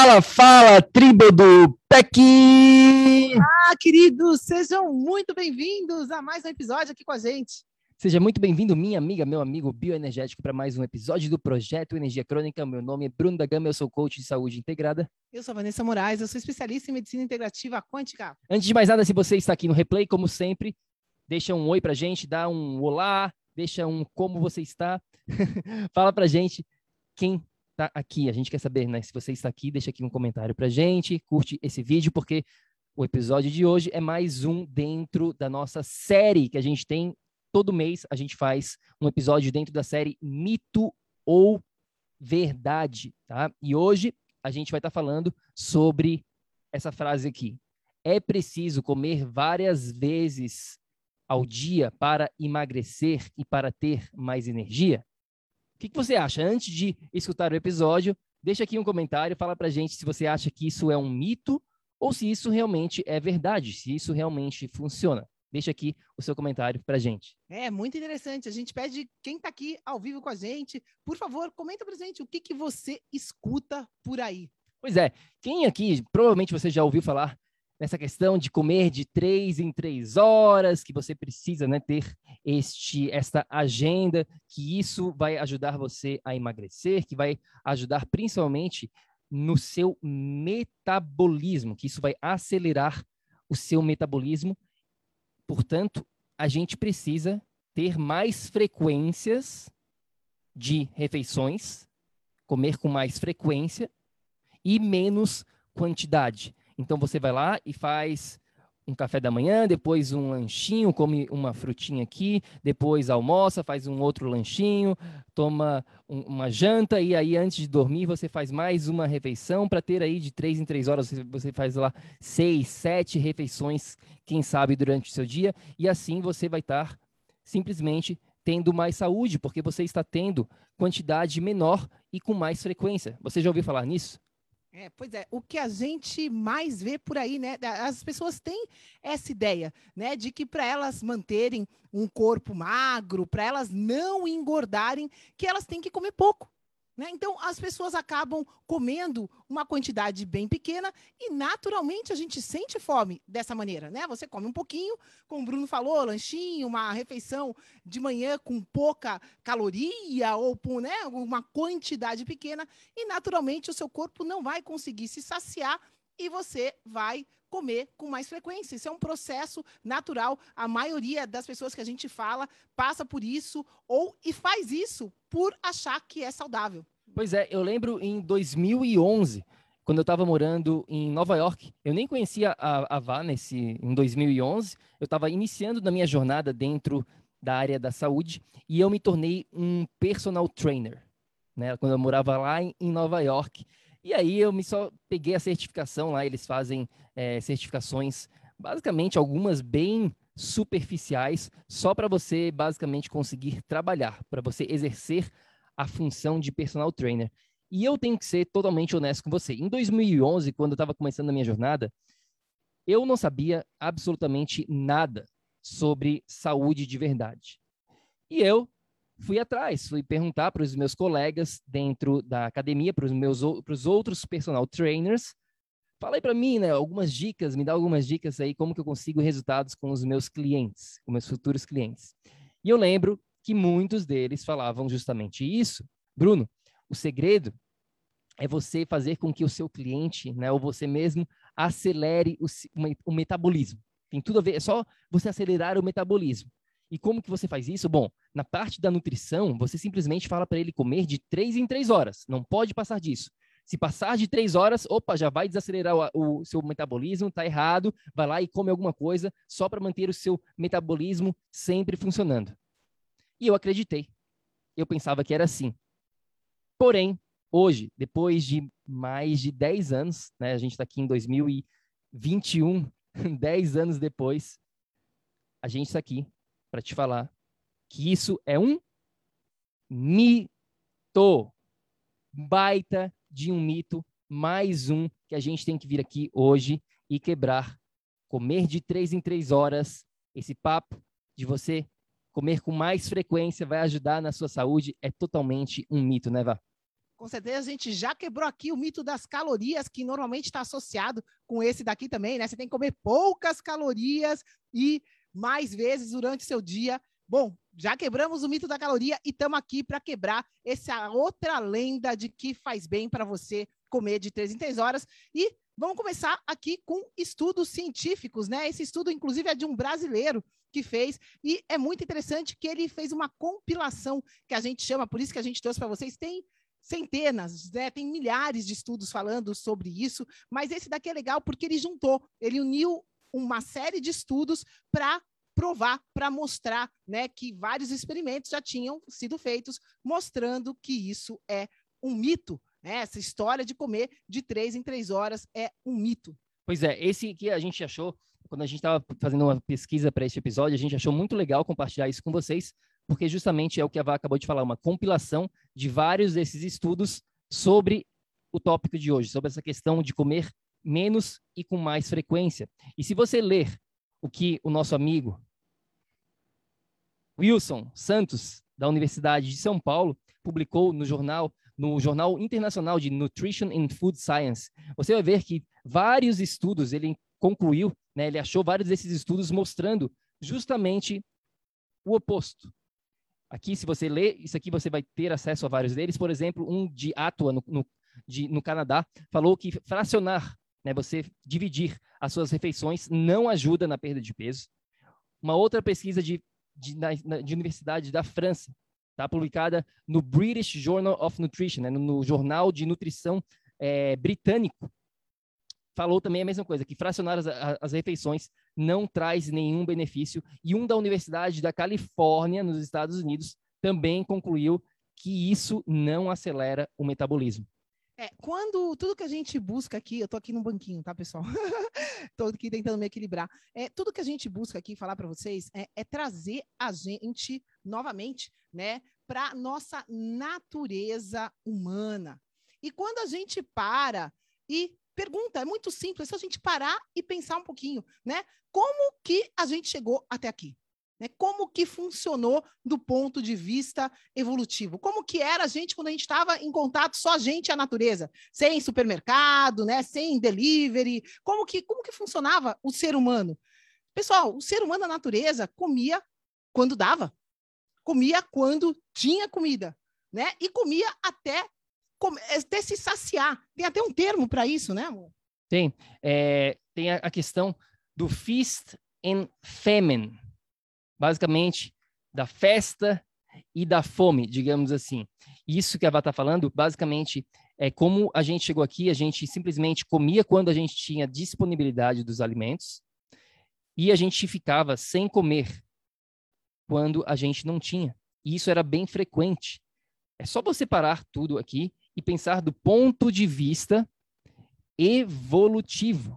Fala, fala, tribo do PEC! Ah, queridos, sejam muito bem-vindos a mais um episódio aqui com a gente. Seja muito bem-vindo, minha amiga, meu amigo bioenergético, para mais um episódio do Projeto Energia Crônica. Meu nome é Bruno da Gama, eu sou coach de saúde integrada. Eu sou Vanessa Moraes, eu sou especialista em medicina integrativa quântica. Antes de mais nada, se você está aqui no replay, como sempre, deixa um oi pra gente, dá um olá, deixa um como você está. Fala pra gente quem está aqui. A gente quer saber, né? Se você está aqui, deixa aqui um comentário para gente, curte esse vídeo, porque o episódio de hoje é mais um dentro da nossa série que a gente tem. Todo mês a gente faz um episódio dentro da série Mito ou Verdade, tá? E hoje a gente vai estar tá falando sobre essa frase aqui. É preciso comer várias vezes ao dia para emagrecer e para ter mais energia? O que, que você acha? Antes de escutar o episódio, deixa aqui um comentário, fala pra gente se você acha que isso é um mito ou se isso realmente é verdade, se isso realmente funciona. Deixa aqui o seu comentário pra gente. É muito interessante. A gente pede quem está aqui ao vivo com a gente, por favor, comenta pra gente o que, que você escuta por aí. Pois é, quem aqui, provavelmente você já ouviu falar nessa questão de comer de três em três horas, que você precisa né, ter este, esta agenda, que isso vai ajudar você a emagrecer, que vai ajudar principalmente no seu metabolismo, que isso vai acelerar o seu metabolismo. Portanto, a gente precisa ter mais frequências de refeições, comer com mais frequência e menos quantidade. Então você vai lá e faz um café da manhã, depois um lanchinho, come uma frutinha aqui, depois almoça, faz um outro lanchinho, toma um, uma janta e aí antes de dormir você faz mais uma refeição para ter aí de três em três horas você faz lá seis, sete refeições, quem sabe durante o seu dia e assim você vai estar simplesmente tendo mais saúde porque você está tendo quantidade menor e com mais frequência. Você já ouviu falar nisso? É, pois é, o que a gente mais vê por aí, né? As pessoas têm essa ideia, né, de que para elas manterem um corpo magro, para elas não engordarem, que elas têm que comer pouco. Né? Então, as pessoas acabam comendo uma quantidade bem pequena e, naturalmente, a gente sente fome dessa maneira. Né? Você come um pouquinho, como o Bruno falou, lanchinho, uma refeição de manhã com pouca caloria ou né, uma quantidade pequena, e, naturalmente, o seu corpo não vai conseguir se saciar e você vai comer com mais frequência. Isso é um processo natural. A maioria das pessoas que a gente fala passa por isso ou e faz isso por achar que é saudável. Pois é, eu lembro em 2011, quando eu estava morando em Nova York, eu nem conhecia a, a Vá nesse, em 2011, eu estava iniciando na minha jornada dentro da área da saúde e eu me tornei um personal trainer, né? Quando eu morava lá em, em Nova York. E aí eu me só peguei a certificação lá, eles fazem é, certificações, basicamente algumas bem superficiais, só para você basicamente conseguir trabalhar, para você exercer a função de personal trainer. E eu tenho que ser totalmente honesto com você. Em 2011, quando eu estava começando a minha jornada, eu não sabia absolutamente nada sobre saúde de verdade. E eu fui atrás, fui perguntar para os meus colegas dentro da academia, para os meus para os outros personal trainers. Falei para mim, né, algumas dicas, me dá algumas dicas aí como que eu consigo resultados com os meus clientes, com meus futuros clientes. E eu lembro que muitos deles falavam justamente isso. Bruno, o segredo é você fazer com que o seu cliente, né, ou você mesmo, acelere o, o metabolismo. Tem tudo a ver, é só você acelerar o metabolismo. E como que você faz isso? Bom, na parte da nutrição, você simplesmente fala para ele comer de três em três horas. Não pode passar disso. Se passar de três horas, opa, já vai desacelerar o, o seu metabolismo, tá errado. Vai lá e come alguma coisa só para manter o seu metabolismo sempre funcionando. E eu acreditei. Eu pensava que era assim. Porém, hoje, depois de mais de 10 anos, né, a gente está aqui em 2021, 10 anos depois, a gente está aqui para te falar que isso é um mito. Baita de um mito, mais um que a gente tem que vir aqui hoje e quebrar. Comer de três em três horas, esse papo de você comer com mais frequência vai ajudar na sua saúde, é totalmente um mito, né, Vá? Com certeza a gente já quebrou aqui o mito das calorias, que normalmente está associado com esse daqui também, né? Você tem que comer poucas calorias e mais vezes durante o seu dia. Bom, já quebramos o mito da caloria e estamos aqui para quebrar essa outra lenda de que faz bem para você comer de três em três horas. E vamos começar aqui com estudos científicos, né? Esse estudo, inclusive, é de um brasileiro que fez, e é muito interessante que ele fez uma compilação que a gente chama, por isso que a gente trouxe para vocês, tem centenas, né? tem milhares de estudos falando sobre isso, mas esse daqui é legal porque ele juntou, ele uniu uma série de estudos para provar, para mostrar né, que vários experimentos já tinham sido feitos, mostrando que isso é um mito. Né? Essa história de comer de três em três horas é um mito. Pois é, esse que a gente achou, quando a gente estava fazendo uma pesquisa para este episódio, a gente achou muito legal compartilhar isso com vocês, porque justamente é o que a Vá acabou de falar, uma compilação de vários desses estudos sobre o tópico de hoje, sobre essa questão de comer menos e com mais frequência. E se você ler o que o nosso amigo Wilson Santos, da Universidade de São Paulo, publicou no jornal, no Jornal Internacional de Nutrition and Food Science, você vai ver que vários estudos, ele concluiu, né, ele achou vários desses estudos mostrando justamente o oposto. Aqui, se você ler, isso aqui você vai ter acesso a vários deles. Por exemplo, um de Atua, no, no, de, no Canadá, falou que fracionar, né, você dividir as suas refeições, não ajuda na perda de peso. Uma outra pesquisa de, de, na, de Universidade da França, tá, publicada no British Journal of Nutrition, né, no, no Jornal de Nutrição é, Britânico, falou também a mesma coisa, que fracionar as, as refeições não traz nenhum benefício. E um da Universidade da Califórnia, nos Estados Unidos, também concluiu que isso não acelera o metabolismo. É, quando tudo que a gente busca aqui, eu tô aqui no banquinho, tá, pessoal? tô aqui tentando me equilibrar. É, tudo que a gente busca aqui falar para vocês é, é, trazer a gente novamente, né, para nossa natureza humana. E quando a gente para e pergunta, é muito simples, é só a gente parar e pensar um pouquinho, né? Como que a gente chegou até aqui? Né? Como que funcionou do ponto de vista evolutivo? Como que era a gente quando a gente estava em contato só a gente e a natureza, sem supermercado, né? Sem delivery? Como que como que funcionava o ser humano? Pessoal, o ser humano, a natureza, comia quando dava, comia quando tinha comida, né? E comia até até se saciar. Tem até um termo para isso, né, amor? Tem. É, tem a, a, questão do feast and famine. Basicamente, da festa e da fome, digamos assim. Isso que a Vá está falando, basicamente, é como a gente chegou aqui, a gente simplesmente comia quando a gente tinha disponibilidade dos alimentos e a gente ficava sem comer quando a gente não tinha. E isso era bem frequente. É só você parar tudo aqui e pensar do ponto de vista evolutivo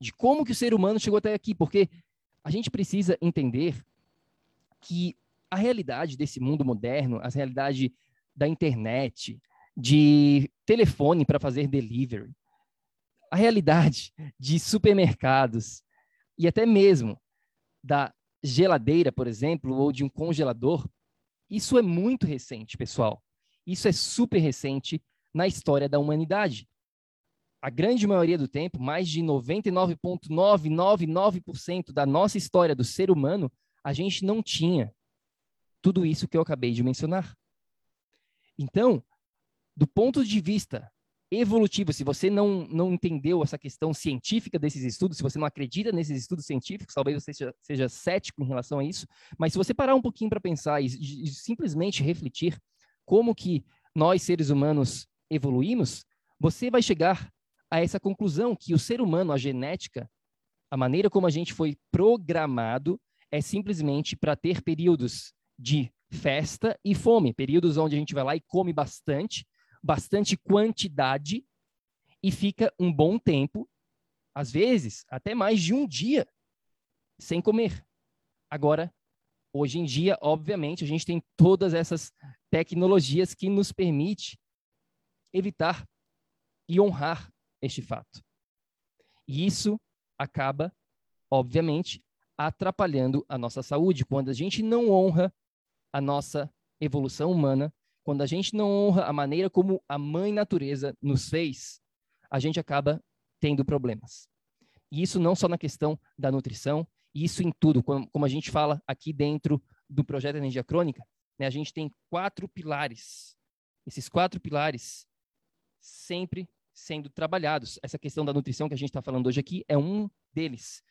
de como que o ser humano chegou até aqui, porque a gente precisa entender que a realidade desse mundo moderno, a realidade da internet, de telefone para fazer delivery, a realidade de supermercados e até mesmo da geladeira, por exemplo, ou de um congelador, Isso é muito recente, pessoal. Isso é super recente na história da humanidade. A grande maioria do tempo, mais de 99,999% da nossa história do ser humano, a gente não tinha tudo isso que eu acabei de mencionar. Então, do ponto de vista evolutivo, se você não, não entendeu essa questão científica desses estudos, se você não acredita nesses estudos científicos, talvez você seja, seja cético em relação a isso, mas se você parar um pouquinho para pensar e, e simplesmente refletir como que nós, seres humanos, evoluímos, você vai chegar a essa conclusão que o ser humano, a genética, a maneira como a gente foi programado, é simplesmente para ter períodos de festa e fome, períodos onde a gente vai lá e come bastante, bastante quantidade e fica um bom tempo, às vezes até mais de um dia, sem comer. Agora, hoje em dia, obviamente, a gente tem todas essas tecnologias que nos permite evitar e honrar este fato. E isso acaba, obviamente, atrapalhando a nossa saúde quando a gente não honra a nossa evolução humana, quando a gente não honra a maneira como a mãe natureza nos fez, a gente acaba tendo problemas. E isso não só na questão da nutrição, isso em tudo, como a gente fala aqui dentro do projeto Energia Crônica, né, a gente tem quatro pilares. Esses quatro pilares sempre sendo trabalhados. Essa questão da nutrição que a gente está falando hoje aqui é um deles.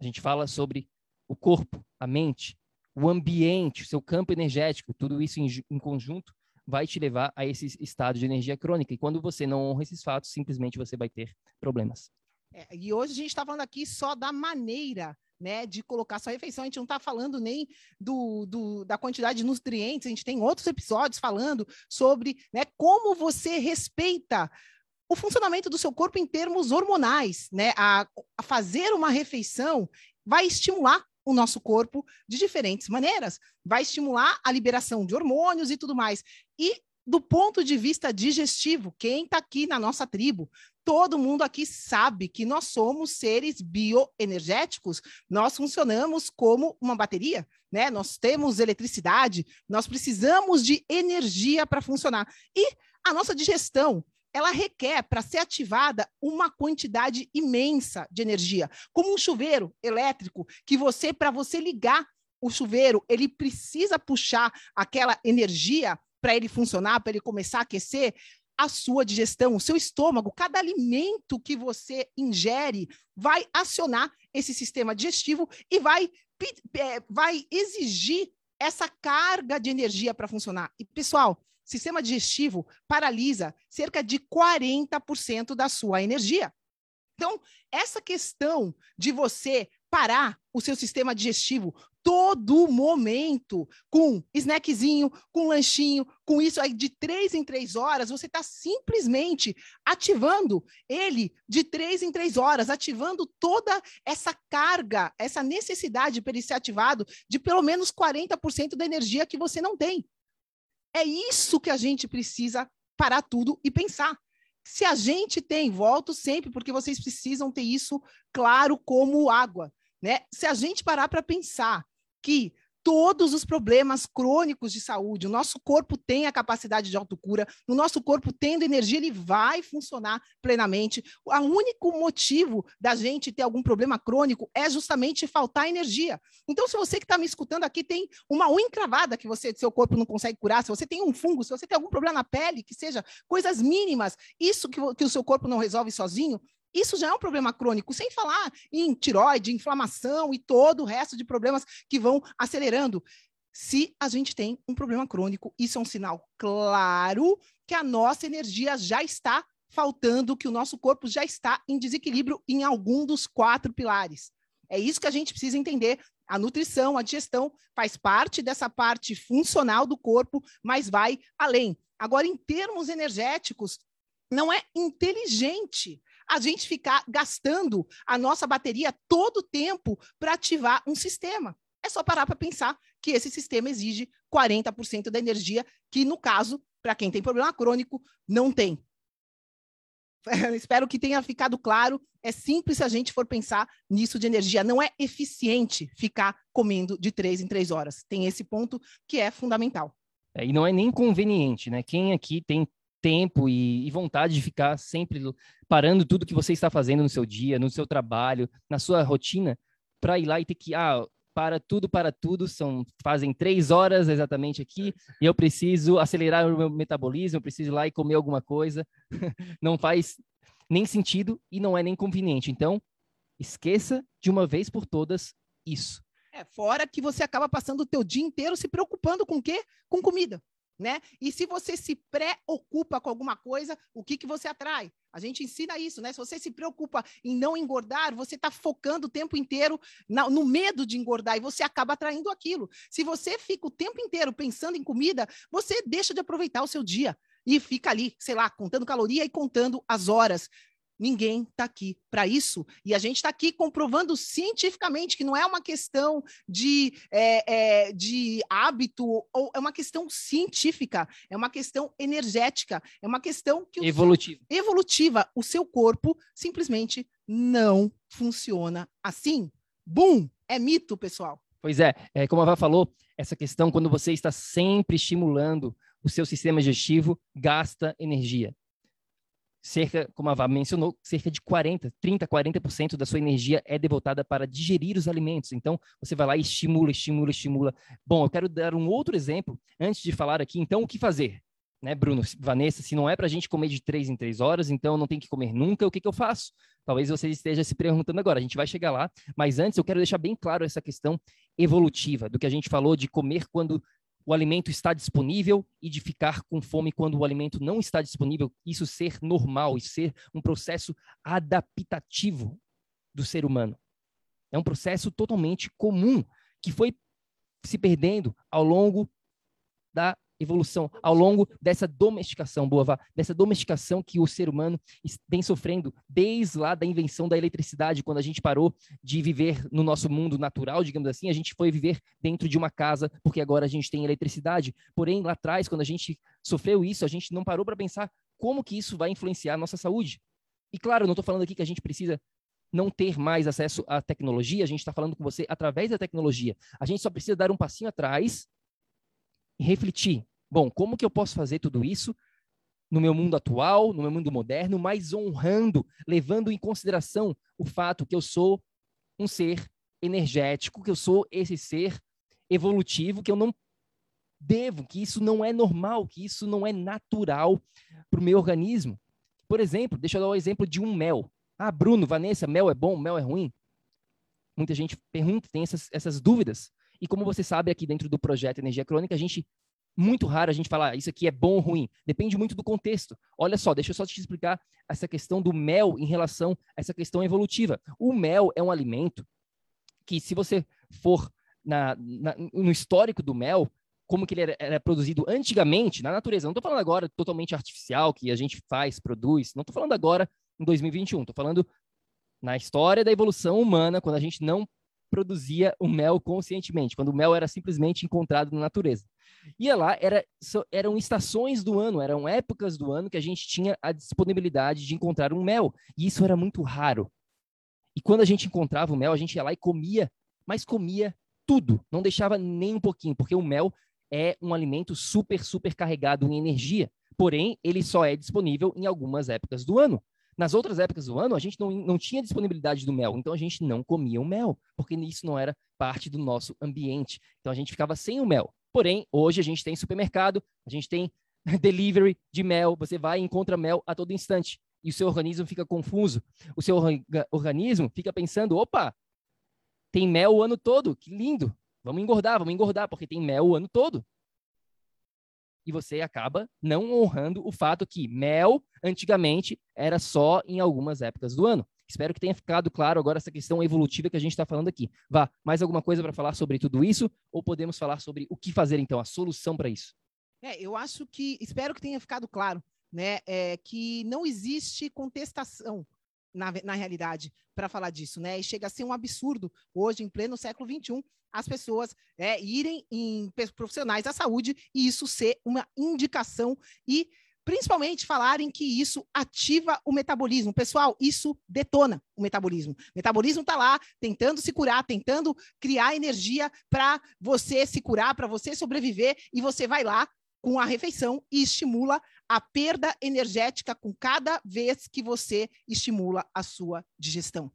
A gente fala sobre o corpo, a mente, o ambiente, o seu campo energético, tudo isso em, em conjunto vai te levar a esse estado de energia crônica. E quando você não honra esses fatos, simplesmente você vai ter problemas. É, e hoje a gente está falando aqui só da maneira né, de colocar sua refeição. A gente não está falando nem do, do, da quantidade de nutrientes, a gente tem outros episódios falando sobre né, como você respeita o funcionamento do seu corpo em termos hormonais, né? A, a fazer uma refeição vai estimular o nosso corpo de diferentes maneiras. Vai estimular a liberação de hormônios e tudo mais. E do ponto de vista digestivo, quem está aqui na nossa tribo, todo mundo aqui sabe que nós somos seres bioenergéticos, nós funcionamos como uma bateria, né? Nós temos eletricidade, nós precisamos de energia para funcionar. E a nossa digestão, ela requer, para ser ativada, uma quantidade imensa de energia, como um chuveiro elétrico, que você, para você ligar o chuveiro, ele precisa puxar aquela energia para ele funcionar, para ele começar a aquecer. A sua digestão, o seu estômago, cada alimento que você ingere vai acionar esse sistema digestivo e vai, vai exigir essa carga de energia para funcionar. E, pessoal, sistema digestivo paralisa cerca de 40% da sua energia. Então, essa questão de você parar o seu sistema digestivo todo momento com snackzinho, com lanchinho, com isso aí de três em três horas, você está simplesmente ativando ele de três em três horas, ativando toda essa carga, essa necessidade para ele ser ativado de pelo menos 40% da energia que você não tem. É isso que a gente precisa parar tudo e pensar. Se a gente tem, volto sempre, porque vocês precisam ter isso claro como água, né? Se a gente parar para pensar que todos os problemas crônicos de saúde. O nosso corpo tem a capacidade de autocura, o nosso corpo tendo energia, ele vai funcionar plenamente. O único motivo da gente ter algum problema crônico é justamente faltar energia. Então, se você que está me escutando aqui tem uma unha encravada que você, seu corpo não consegue curar, se você tem um fungo, se você tem algum problema na pele, que seja coisas mínimas, isso que, que o seu corpo não resolve sozinho, isso já é um problema crônico, sem falar em tiroide, inflamação e todo o resto de problemas que vão acelerando. Se a gente tem um problema crônico, isso é um sinal claro que a nossa energia já está faltando, que o nosso corpo já está em desequilíbrio em algum dos quatro pilares. É isso que a gente precisa entender. A nutrição, a digestão faz parte dessa parte funcional do corpo, mas vai além. Agora, em termos energéticos, não é inteligente a gente ficar gastando a nossa bateria todo o tempo para ativar um sistema. É só parar para pensar que esse sistema exige 40% da energia, que no caso, para quem tem problema crônico, não tem. espero que tenha ficado claro. É simples se a gente for pensar nisso de energia. Não é eficiente ficar comendo de três em três horas. Tem esse ponto que é fundamental. É, e não é nem conveniente, né? Quem aqui tem tempo e, e, vontade de ficar sempre parando tudo que você está fazendo no seu dia, no seu trabalho, na sua rotina, para ir lá e ter que, ah, para tudo, para tudo, são fazem três horas exatamente aqui, e eu preciso acelerar o meu metabolismo, eu preciso ir lá e comer alguma coisa. não faz nem sentido e não é nem conveniente. Então, esqueça de uma vez por todas isso. É, fora que você acaba passando o teu dia inteiro se preocupando com o quê? Com comida né? E se você se preocupa com alguma coisa, o que, que você atrai? A gente ensina isso, né? Se você se preocupa em não engordar, você está focando o tempo inteiro na, no medo de engordar e você acaba atraindo aquilo. Se você fica o tempo inteiro pensando em comida, você deixa de aproveitar o seu dia e fica ali, sei lá, contando caloria e contando as horas. Ninguém está aqui para isso. E a gente está aqui comprovando cientificamente que não é uma questão de, é, é, de hábito, ou é uma questão científica, é uma questão energética, é uma questão que evolutiva. Seu, evolutiva. O seu corpo simplesmente não funciona assim. Bum! É mito, pessoal. Pois é, é como a Vá falou, essa questão, quando você está sempre estimulando o seu sistema digestivo, gasta energia cerca, como a Vá mencionou, cerca de 40, 30, 40% da sua energia é devotada para digerir os alimentos. Então, você vai lá e estimula, estimula, estimula. Bom, eu quero dar um outro exemplo antes de falar aqui, então, o que fazer? Né, Bruno, Vanessa, se não é para a gente comer de três em três horas, então não tem que comer nunca, o que, que eu faço? Talvez você esteja se perguntando agora, a gente vai chegar lá, mas antes eu quero deixar bem claro essa questão evolutiva, do que a gente falou de comer quando o alimento está disponível e de ficar com fome quando o alimento não está disponível, isso ser normal, isso ser um processo adaptativo do ser humano. É um processo totalmente comum que foi se perdendo ao longo da evolução, ao longo dessa domesticação, Boa, dessa domesticação que o ser humano vem sofrendo desde lá da invenção da eletricidade, quando a gente parou de viver no nosso mundo natural, digamos assim, a gente foi viver dentro de uma casa, porque agora a gente tem eletricidade. Porém, lá atrás, quando a gente sofreu isso, a gente não parou para pensar como que isso vai influenciar a nossa saúde. E claro, não estou falando aqui que a gente precisa não ter mais acesso à tecnologia, a gente está falando com você através da tecnologia. A gente só precisa dar um passinho atrás e refletir. Bom, como que eu posso fazer tudo isso no meu mundo atual, no meu mundo moderno, mas honrando, levando em consideração o fato que eu sou um ser energético, que eu sou esse ser evolutivo, que eu não devo, que isso não é normal, que isso não é natural para o meu organismo. Por exemplo, deixa eu dar o um exemplo de um mel. Ah, Bruno, Vanessa, mel é bom, mel é ruim? Muita gente pergunta, tem essas, essas dúvidas. E como você sabe, aqui dentro do projeto Energia Crônica, a gente muito raro a gente falar isso aqui é bom ou ruim. Depende muito do contexto. Olha só, deixa eu só te explicar essa questão do mel em relação a essa questão evolutiva. O mel é um alimento que, se você for na, na, no histórico do mel, como que ele era, era, produzido antigamente na natureza. Não estou falando agora totalmente artificial, que a gente faz, produz. Não estou falando agora em 2021. Estou falando na história da evolução humana, quando a gente não produzia o mel conscientemente, quando o mel era simplesmente encontrado na natureza. Ia lá, era, eram estações do ano, eram épocas do ano que a gente tinha a disponibilidade de encontrar um mel, e isso era muito raro. E quando a gente encontrava o mel, a gente ia lá e comia, mas comia tudo, não deixava nem um pouquinho, porque o mel é um alimento super, super carregado em energia. Porém, ele só é disponível em algumas épocas do ano. Nas outras épocas do ano, a gente não, não tinha disponibilidade do mel, então a gente não comia o mel, porque isso não era parte do nosso ambiente. Então a gente ficava sem o mel. Porém, hoje a gente tem supermercado, a gente tem delivery de mel, você vai e encontra mel a todo instante. E o seu organismo fica confuso. O seu organismo fica pensando: opa, tem mel o ano todo, que lindo. Vamos engordar, vamos engordar, porque tem mel o ano todo e você acaba não honrando o fato que mel, antigamente, era só em algumas épocas do ano. Espero que tenha ficado claro agora essa questão evolutiva que a gente está falando aqui. Vá, mais alguma coisa para falar sobre tudo isso? Ou podemos falar sobre o que fazer, então, a solução para isso? É, eu acho que, espero que tenha ficado claro, né, é, que não existe contestação na, na realidade, para falar disso, né? E chega a ser um absurdo hoje, em pleno século XXI, as pessoas é, irem em profissionais da saúde e isso ser uma indicação e principalmente falarem que isso ativa o metabolismo. Pessoal, isso detona o metabolismo. O metabolismo está lá tentando se curar, tentando criar energia para você se curar, para você sobreviver, e você vai lá com a refeição e estimula a perda energética com cada vez que você estimula a sua digestão.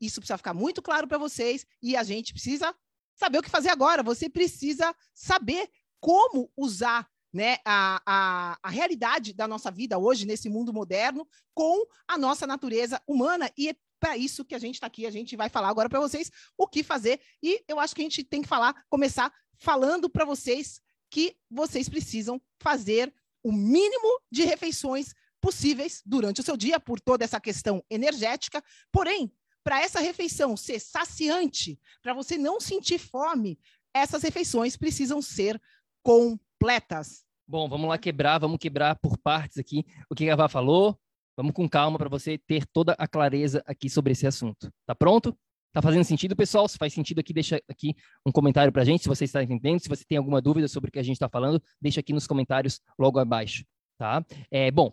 Isso precisa ficar muito claro para vocês e a gente precisa saber o que fazer agora. Você precisa saber como usar né, a, a, a realidade da nossa vida hoje, nesse mundo moderno, com a nossa natureza humana. E é para isso que a gente está aqui. A gente vai falar agora para vocês o que fazer. E eu acho que a gente tem que falar, começar falando para vocês que vocês precisam fazer o mínimo de refeições possíveis durante o seu dia, por toda essa questão energética. Porém, para essa refeição ser saciante, para você não sentir fome, essas refeições precisam ser completas. Bom, vamos lá quebrar, vamos quebrar por partes aqui o que a Vá falou. Vamos com calma para você ter toda a clareza aqui sobre esse assunto. Tá pronto? Tá fazendo sentido, pessoal? Se faz sentido aqui, deixa aqui um comentário para a gente, se você está entendendo. Se você tem alguma dúvida sobre o que a gente está falando, deixa aqui nos comentários logo abaixo, tá? É, bom,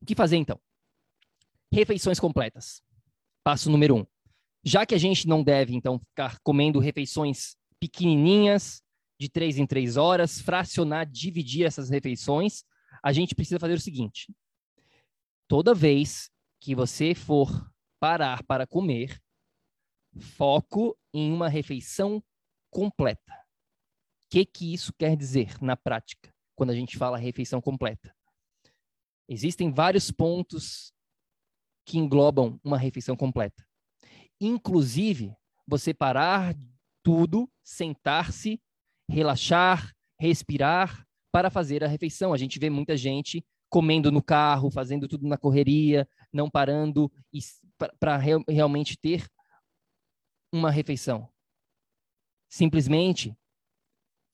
o que fazer então? Refeições completas. Passo número um. Já que a gente não deve, então, ficar comendo refeições pequenininhas, de três em três horas, fracionar, dividir essas refeições, a gente precisa fazer o seguinte: toda vez que você for parar para comer, foco em uma refeição completa. O que, que isso quer dizer na prática, quando a gente fala refeição completa? Existem vários pontos que englobam uma refeição completa. Inclusive, você parar tudo, sentar-se, relaxar, respirar para fazer a refeição. A gente vê muita gente comendo no carro, fazendo tudo na correria, não parando para realmente ter uma refeição. Simplesmente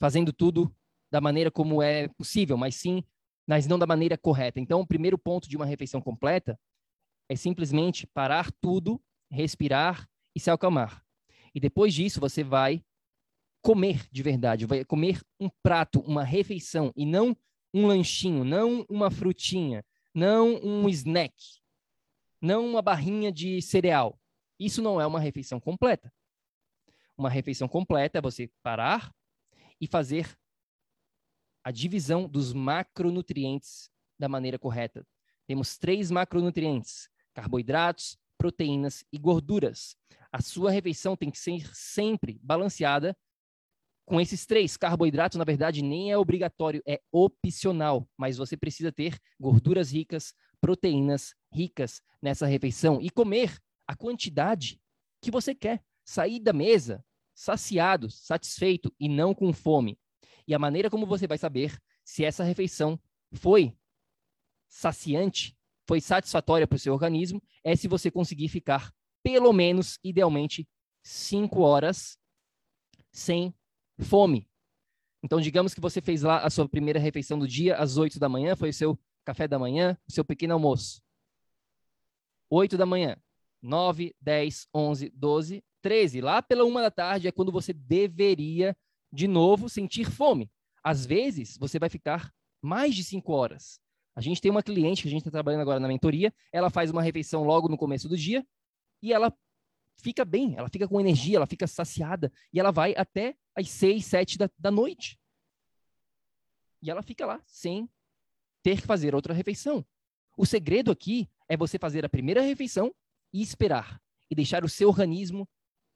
fazendo tudo da maneira como é possível, mas sim, mas não da maneira correta. Então, o primeiro ponto de uma refeição completa é simplesmente parar tudo, respirar e se acalmar. E depois disso, você vai comer de verdade, vai comer um prato, uma refeição e não um lanchinho, não uma frutinha, não um snack, não uma barrinha de cereal. Isso não é uma refeição completa. Uma refeição completa é você parar e fazer a divisão dos macronutrientes da maneira correta. Temos três macronutrientes: carboidratos, proteínas e gorduras. A sua refeição tem que ser sempre balanceada com esses três. Carboidratos, na verdade, nem é obrigatório, é opcional, mas você precisa ter gorduras ricas, proteínas ricas nessa refeição e comer a quantidade que você quer. Sair da mesa saciado, satisfeito e não com fome. E a maneira como você vai saber se essa refeição foi saciante, foi satisfatória para o seu organismo, é se você conseguir ficar pelo menos, idealmente, cinco horas sem fome. Então, digamos que você fez lá a sua primeira refeição do dia às oito da manhã, foi o seu café da manhã, o seu pequeno almoço. Oito da manhã. 9, 10, 11, 12, 13. Lá pela uma da tarde é quando você deveria, de novo, sentir fome. Às vezes, você vai ficar mais de 5 horas. A gente tem uma cliente que a gente está trabalhando agora na mentoria, ela faz uma refeição logo no começo do dia e ela fica bem, ela fica com energia, ela fica saciada e ela vai até às 6, 7 da, da noite. E ela fica lá sem ter que fazer outra refeição. O segredo aqui é você fazer a primeira refeição e esperar. E deixar o seu organismo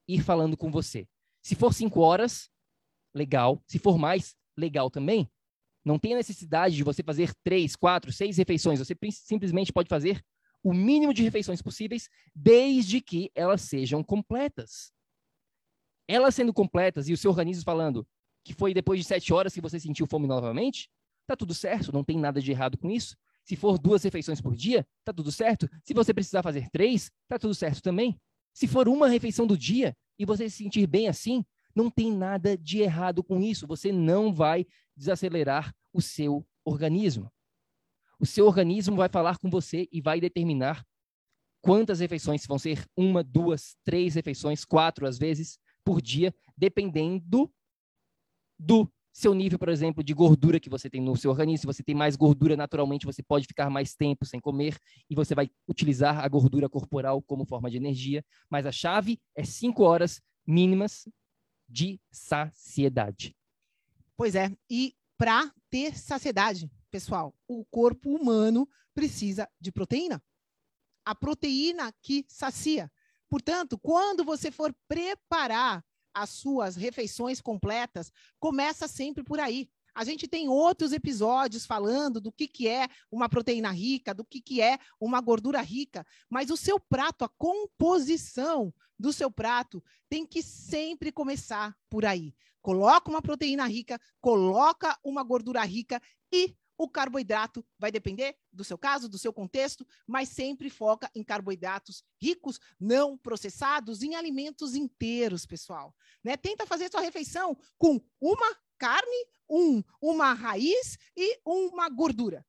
ir falando com você. Se for cinco horas, legal. Se for mais, legal também. Não tem necessidade de você fazer três, quatro, seis refeições. Você simplesmente pode fazer o mínimo de refeições possíveis, desde que elas sejam completas. Elas sendo completas e o seu organismo falando que foi depois de sete horas que você sentiu fome novamente, tá tudo certo, não tem nada de errado com isso. Se for duas refeições por dia, tá tudo certo. Se você precisar fazer três, tá tudo certo também. Se for uma refeição do dia e você se sentir bem assim, não tem nada de errado com isso. Você não vai desacelerar o seu organismo. O seu organismo vai falar com você e vai determinar quantas refeições vão ser uma, duas, três refeições, quatro às vezes por dia, dependendo do seu nível, por exemplo, de gordura que você tem no seu organismo. Se você tem mais gordura naturalmente, você pode ficar mais tempo sem comer e você vai utilizar a gordura corporal como forma de energia. Mas a chave é cinco horas mínimas de saciedade. Pois é, e para ter saciedade, pessoal, o corpo humano precisa de proteína. A proteína que sacia. Portanto, quando você for preparar as suas refeições completas, começa sempre por aí. A gente tem outros episódios falando do que, que é uma proteína rica, do que, que é uma gordura rica, mas o seu prato, a composição do seu prato tem que sempre começar por aí. Coloca uma proteína rica, coloca uma gordura rica e o carboidrato vai depender do seu caso, do seu contexto, mas sempre foca em carboidratos ricos, não processados, em alimentos inteiros, pessoal. Né? Tenta fazer sua refeição com uma carne, um, uma raiz e uma gordura.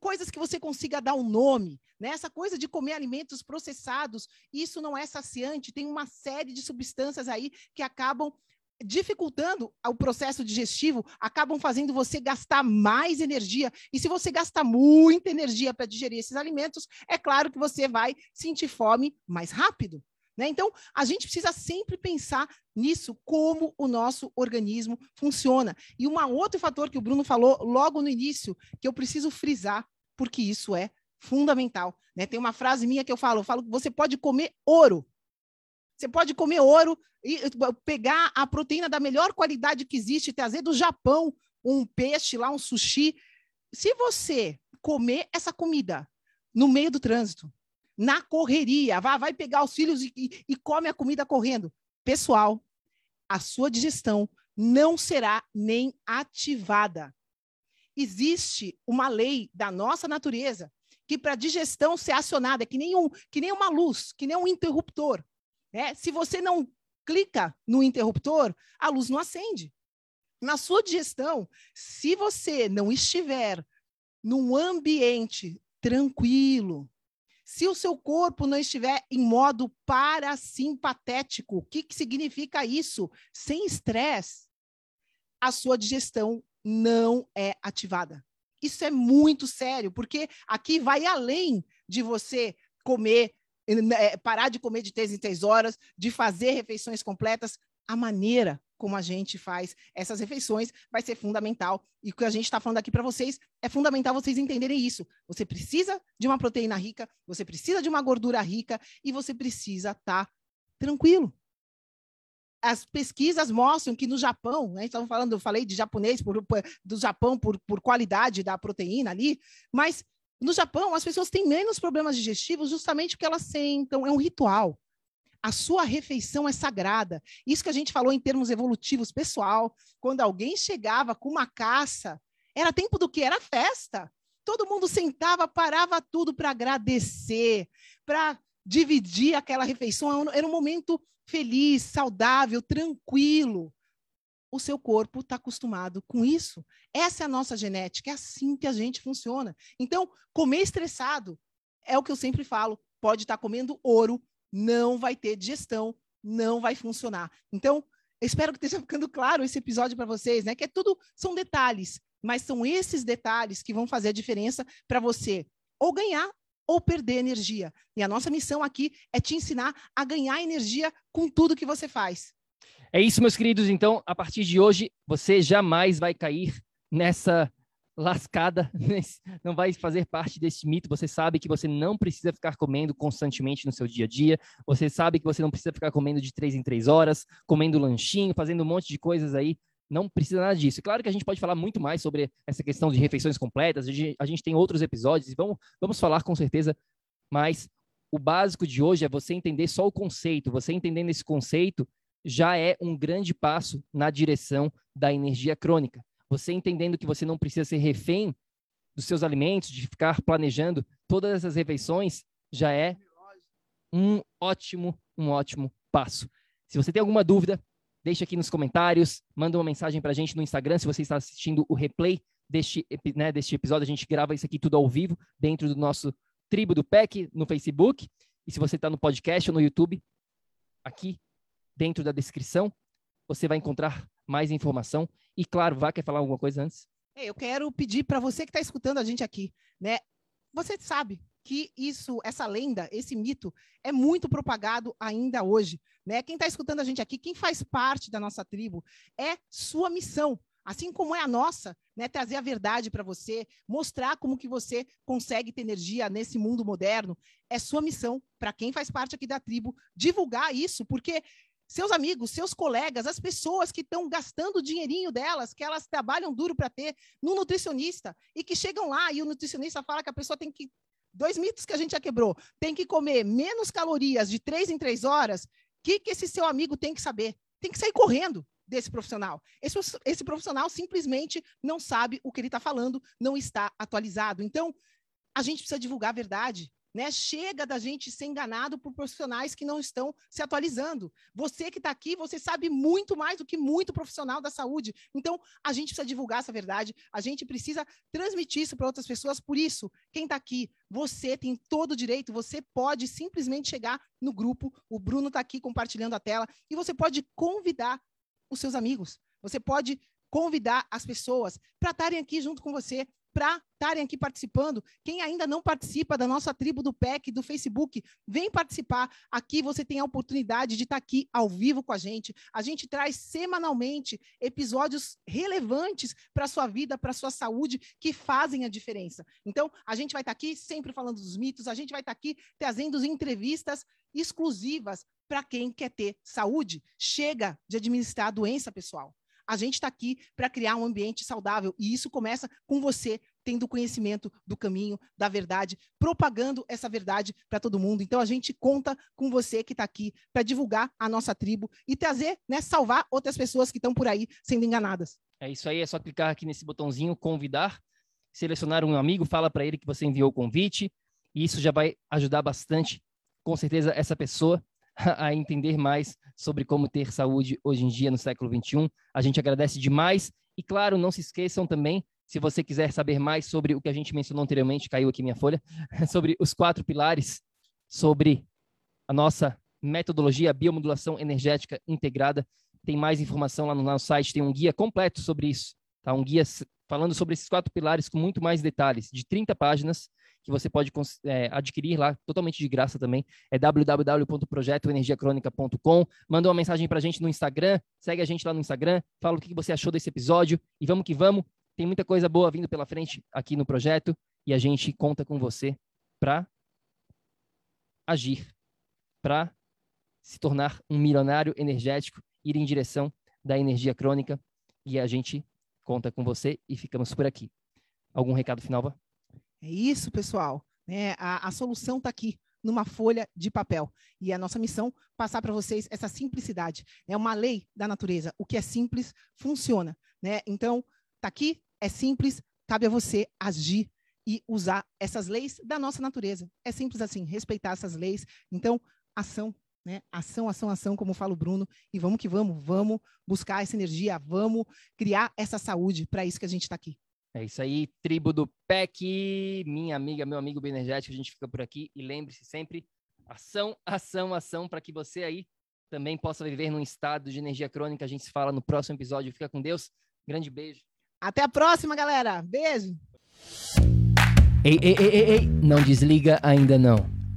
Coisas que você consiga dar um nome. Né? Essa coisa de comer alimentos processados, isso não é saciante. Tem uma série de substâncias aí que acabam dificultando o processo digestivo, acabam fazendo você gastar mais energia. E se você gasta muita energia para digerir esses alimentos, é claro que você vai sentir fome mais rápido. Né? Então, a gente precisa sempre pensar nisso, como o nosso organismo funciona. E um outro fator que o Bruno falou logo no início, que eu preciso frisar, porque isso é fundamental. Né? Tem uma frase minha que eu falo, eu falo que você pode comer ouro, você pode comer ouro e pegar a proteína da melhor qualidade que existe, trazer do Japão um peixe lá, um sushi. Se você comer essa comida no meio do trânsito, na correria, vai, vai pegar os filhos e, e, come a comida correndo, pessoal, a sua digestão não será nem ativada. Existe uma lei da nossa natureza que para digestão ser acionada é que nem, um, que nem uma luz, que nem um interruptor. É, se você não clica no interruptor, a luz não acende. Na sua digestão, se você não estiver num ambiente tranquilo, se o seu corpo não estiver em modo parasimpatético, o que, que significa isso? Sem estresse, a sua digestão não é ativada. Isso é muito sério, porque aqui vai além de você comer parar de comer de três em três horas, de fazer refeições completas, a maneira como a gente faz essas refeições vai ser fundamental. E o que a gente está falando aqui para vocês é fundamental vocês entenderem isso. Você precisa de uma proteína rica, você precisa de uma gordura rica e você precisa estar tá tranquilo. As pesquisas mostram que no Japão, né, estamos falando, eu falei de japonês por, por, do Japão por, por qualidade da proteína ali, mas no Japão, as pessoas têm menos problemas digestivos justamente porque elas sentam, é um ritual. A sua refeição é sagrada. Isso que a gente falou em termos evolutivos, pessoal, quando alguém chegava com uma caça, era tempo do que? Era festa. Todo mundo sentava, parava tudo para agradecer, para dividir aquela refeição. Era um momento feliz, saudável, tranquilo o seu corpo está acostumado com isso. Essa é a nossa genética, é assim que a gente funciona. Então, comer estressado é o que eu sempre falo, pode estar tá comendo ouro, não vai ter digestão, não vai funcionar. Então, espero que esteja ficando claro esse episódio para vocês, né? Que é tudo são detalhes, mas são esses detalhes que vão fazer a diferença para você ou ganhar ou perder energia. E a nossa missão aqui é te ensinar a ganhar energia com tudo que você faz. É isso, meus queridos. Então, a partir de hoje, você jamais vai cair nessa lascada, não vai fazer parte desse mito. Você sabe que você não precisa ficar comendo constantemente no seu dia a dia. Você sabe que você não precisa ficar comendo de três em três horas, comendo lanchinho, fazendo um monte de coisas aí. Não precisa nada disso. Claro que a gente pode falar muito mais sobre essa questão de refeições completas. A gente, a gente tem outros episódios e vamos, vamos falar com certeza. Mas o básico de hoje é você entender só o conceito. Você entendendo esse conceito, já é um grande passo na direção da energia crônica. Você entendendo que você não precisa ser refém dos seus alimentos, de ficar planejando todas essas refeições, já é um ótimo, um ótimo passo. Se você tem alguma dúvida, deixa aqui nos comentários, manda uma mensagem para a gente no Instagram, se você está assistindo o replay deste, né, deste episódio, a gente grava isso aqui tudo ao vivo, dentro do nosso Tribo do PEC no Facebook, e se você está no podcast ou no YouTube, aqui dentro da descrição você vai encontrar mais informação. E claro, Vá quer falar alguma coisa antes? É, eu quero pedir para você que está escutando a gente aqui, né? Você sabe que isso, essa lenda, esse mito é muito propagado ainda hoje, né? Quem está escutando a gente aqui, quem faz parte da nossa tribo, é sua missão, assim como é a nossa, né? Trazer a verdade para você, mostrar como que você consegue ter energia nesse mundo moderno, é sua missão para quem faz parte aqui da tribo divulgar isso, porque seus amigos, seus colegas, as pessoas que estão gastando o dinheirinho delas, que elas trabalham duro para ter, no nutricionista, e que chegam lá e o nutricionista fala que a pessoa tem que. Dois mitos que a gente já quebrou. Tem que comer menos calorias de três em três horas. O que, que esse seu amigo tem que saber? Tem que sair correndo desse profissional. Esse, esse profissional simplesmente não sabe o que ele está falando, não está atualizado. Então, a gente precisa divulgar a verdade. Né? Chega da gente ser enganado por profissionais que não estão se atualizando. Você que está aqui, você sabe muito mais do que muito profissional da saúde. Então, a gente precisa divulgar essa verdade, a gente precisa transmitir isso para outras pessoas. Por isso, quem está aqui, você tem todo o direito, você pode simplesmente chegar no grupo. O Bruno está aqui compartilhando a tela e você pode convidar os seus amigos. Você pode convidar as pessoas para estarem aqui junto com você, para estarem aqui participando. Quem ainda não participa da nossa tribo do PEC, do Facebook, vem participar. Aqui você tem a oportunidade de estar aqui ao vivo com a gente. A gente traz semanalmente episódios relevantes para a sua vida, para a sua saúde, que fazem a diferença. Então, a gente vai estar aqui sempre falando dos mitos, a gente vai estar aqui trazendo entrevistas exclusivas para quem quer ter saúde. Chega de administrar a doença pessoal. A gente está aqui para criar um ambiente saudável e isso começa com você tendo conhecimento do caminho, da verdade, propagando essa verdade para todo mundo. Então a gente conta com você que está aqui para divulgar a nossa tribo e trazer, né, salvar outras pessoas que estão por aí sendo enganadas. É isso aí, é só clicar aqui nesse botãozinho convidar, selecionar um amigo, fala para ele que você enviou o convite, e isso já vai ajudar bastante, com certeza, essa pessoa a entender mais sobre como ter saúde hoje em dia no século 21. A gente agradece demais e claro, não se esqueçam também, se você quiser saber mais sobre o que a gente mencionou anteriormente, caiu aqui minha folha, sobre os quatro pilares, sobre a nossa metodologia biomodulação energética integrada, tem mais informação lá no nosso site, tem um guia completo sobre isso, tá? Um guia falando sobre esses quatro pilares com muito mais detalhes, de 30 páginas, que você pode é, adquirir lá totalmente de graça também. É www.projetoenergiacronica.com. Manda uma mensagem para a gente no Instagram, segue a gente lá no Instagram, fala o que você achou desse episódio e vamos que vamos. Tem muita coisa boa vindo pela frente aqui no projeto e a gente conta com você para agir, para se tornar um milionário energético, ir em direção da energia crônica e a gente conta com você e ficamos por aqui. Algum recado final, Vá? É isso, pessoal. Né? A, a solução está aqui, numa folha de papel. E é a nossa missão passar para vocês essa simplicidade. É uma lei da natureza. O que é simples funciona. Né? Então, está aqui, é simples, cabe a você agir e usar essas leis da nossa natureza. É simples assim, respeitar essas leis. Então, ação, né? Ação, ação, ação, como fala o Bruno. E vamos que vamos, vamos buscar essa energia, vamos criar essa saúde. Para isso que a gente está aqui. É isso aí, tribo do PEC, minha amiga, meu amigo bem energético, a gente fica por aqui e lembre-se sempre, ação, ação, ação, para que você aí também possa viver num estado de energia crônica. A gente se fala no próximo episódio. Fica com Deus. Grande beijo. Até a próxima, galera. Beijo. Ei, ei, ei, ei, ei. não desliga ainda não.